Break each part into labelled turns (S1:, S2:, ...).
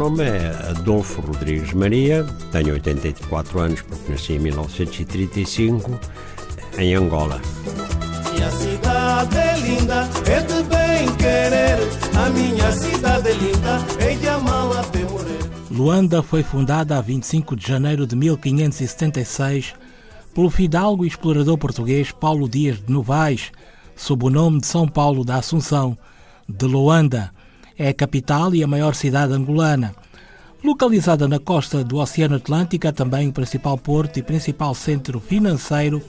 S1: meu nome é Adolfo Rodrigues Maria, tenho 84 anos porque nasci em 1935 em Angola.
S2: Minha cidade é linda, é de bem querer. A minha cidade é linda, é de até morrer.
S3: Luanda foi fundada a 25 de janeiro de 1576 pelo fidalgo e explorador português Paulo Dias de Novaes, sob o nome de São Paulo da Assunção, de Luanda. É a capital e a maior cidade angolana. Localizada na costa do Oceano Atlântico, é também o principal porto e principal centro financeiro,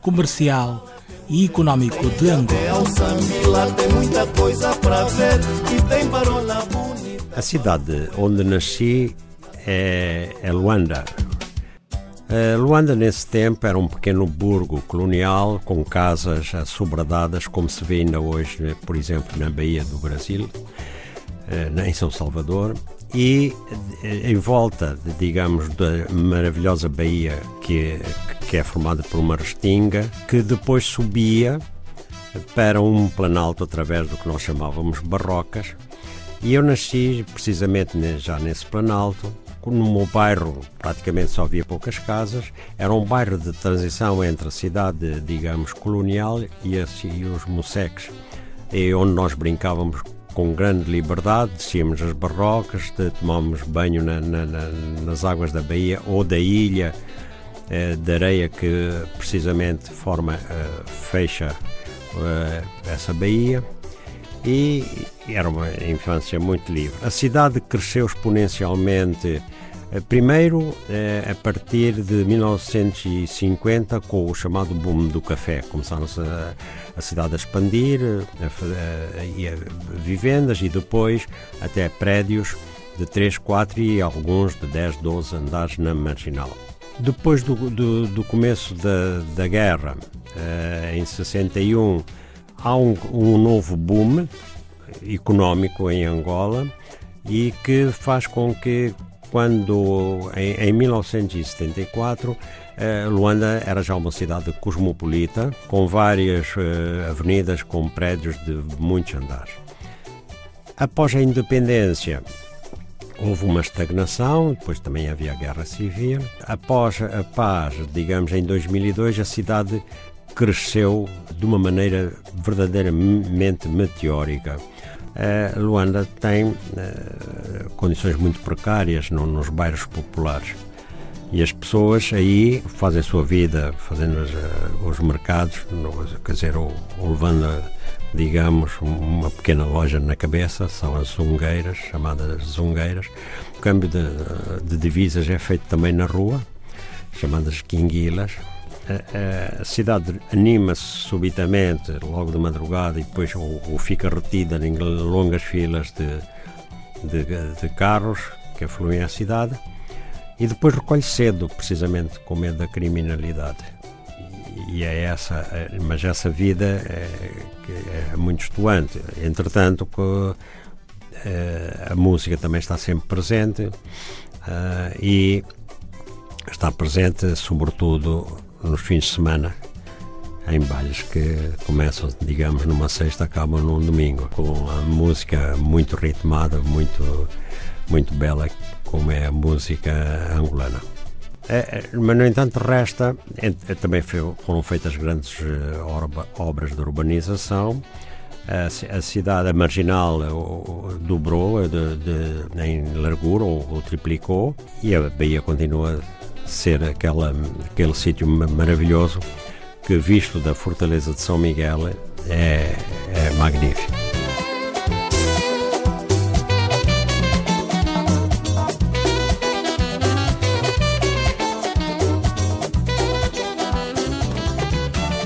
S3: comercial e econômico de Angola.
S1: A cidade onde nasci é, é Luanda. Uh, Luanda, nesse tempo, era um pequeno burgo colonial com casas assobradadas, como se vê ainda hoje, por exemplo, na Baía do Brasil, em São Salvador, e em volta, digamos, da maravilhosa baía que, que é formada por uma restinga, que depois subia para um planalto através do que nós chamávamos barrocas. E eu nasci precisamente já nesse planalto, no meu bairro praticamente só havia poucas casas, era um bairro de transição entre a cidade, digamos, colonial e, e os moceques, e onde nós brincávamos com grande liberdade, descíamos as barrocas, tomávamos banho na, na, na, nas águas da baía ou da ilha eh, de areia que precisamente forma, eh, fecha eh, essa baía e era uma infância muito livre. A cidade cresceu exponencialmente Primeiro, eh, a partir de 1950, com o chamado boom do café, começaram-se a, a, cidade a expandir, a, a, a, vivendas e depois até prédios de 3, 4 e alguns de 10, 12 andares na marginal. Depois do, do, do começo da, da guerra, eh, em 61, há um, um novo boom económico em Angola e que faz com que quando em, em 1974 eh, Luanda era já uma cidade cosmopolita, com várias eh, avenidas com prédios de muitos andares. Após a independência, houve uma estagnação, depois também havia a guerra civil. Após a paz, digamos em 2002, a cidade cresceu de uma maneira verdadeiramente meteórica. Uh, Luanda tem uh, condições muito precárias no, nos bairros populares e as pessoas aí fazem a sua vida fazendo os, uh, os mercados, quer dizer, ou, ou levando, digamos, uma pequena loja na cabeça, são as zungueiras, chamadas zungueiras. O câmbio de, de divisas é feito também na rua, chamadas quinguilas a, cidade anima-se subitamente, logo de madrugada, e depois ou, ou fica retida em longas filas de, de, de, carros que afluem à cidade, e depois recolhe cedo, precisamente com medo da criminalidade. E é essa, mas essa vida é, é muito estuante. Entretanto, eh, a música também está sempre presente eh, e está presente, sobretudo, nos fins de semana em bailes que começam, digamos, numa sexta, acabam num domingo, com a música muito ritmada, muito, muito bela, como é a música angolana. É, é mas, no entanto, resta, é, também foram feitas grandes eh, obras de urbanização, a, cidade marginal dobrou eh, de, de, em largura ou, ou triplicou e a Bahia continua ser aquela, aquele sítio maravilhoso que, visto da fortaleza de São Miguel, é, é magnífico.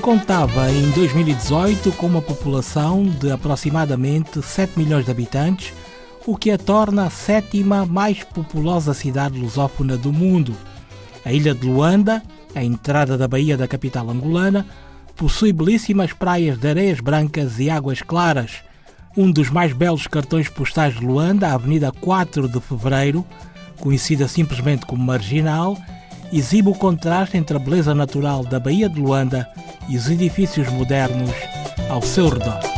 S3: Contava em 2018 com uma população de aproximadamente 7 milhões de habitantes, o que a torna a sétima mais populosa cidade lusófona do mundo a ilha de Luanda, a entrada da baía da capital angolana, possui belíssimas praias de areias brancas e águas claras. Um dos mais belos cartões postais de Luanda, a Avenida 4 de Fevereiro, conhecida simplesmente como Marginal, exibe o contraste entre a beleza natural da Baía de Luanda e os edifícios modernos ao seu redor.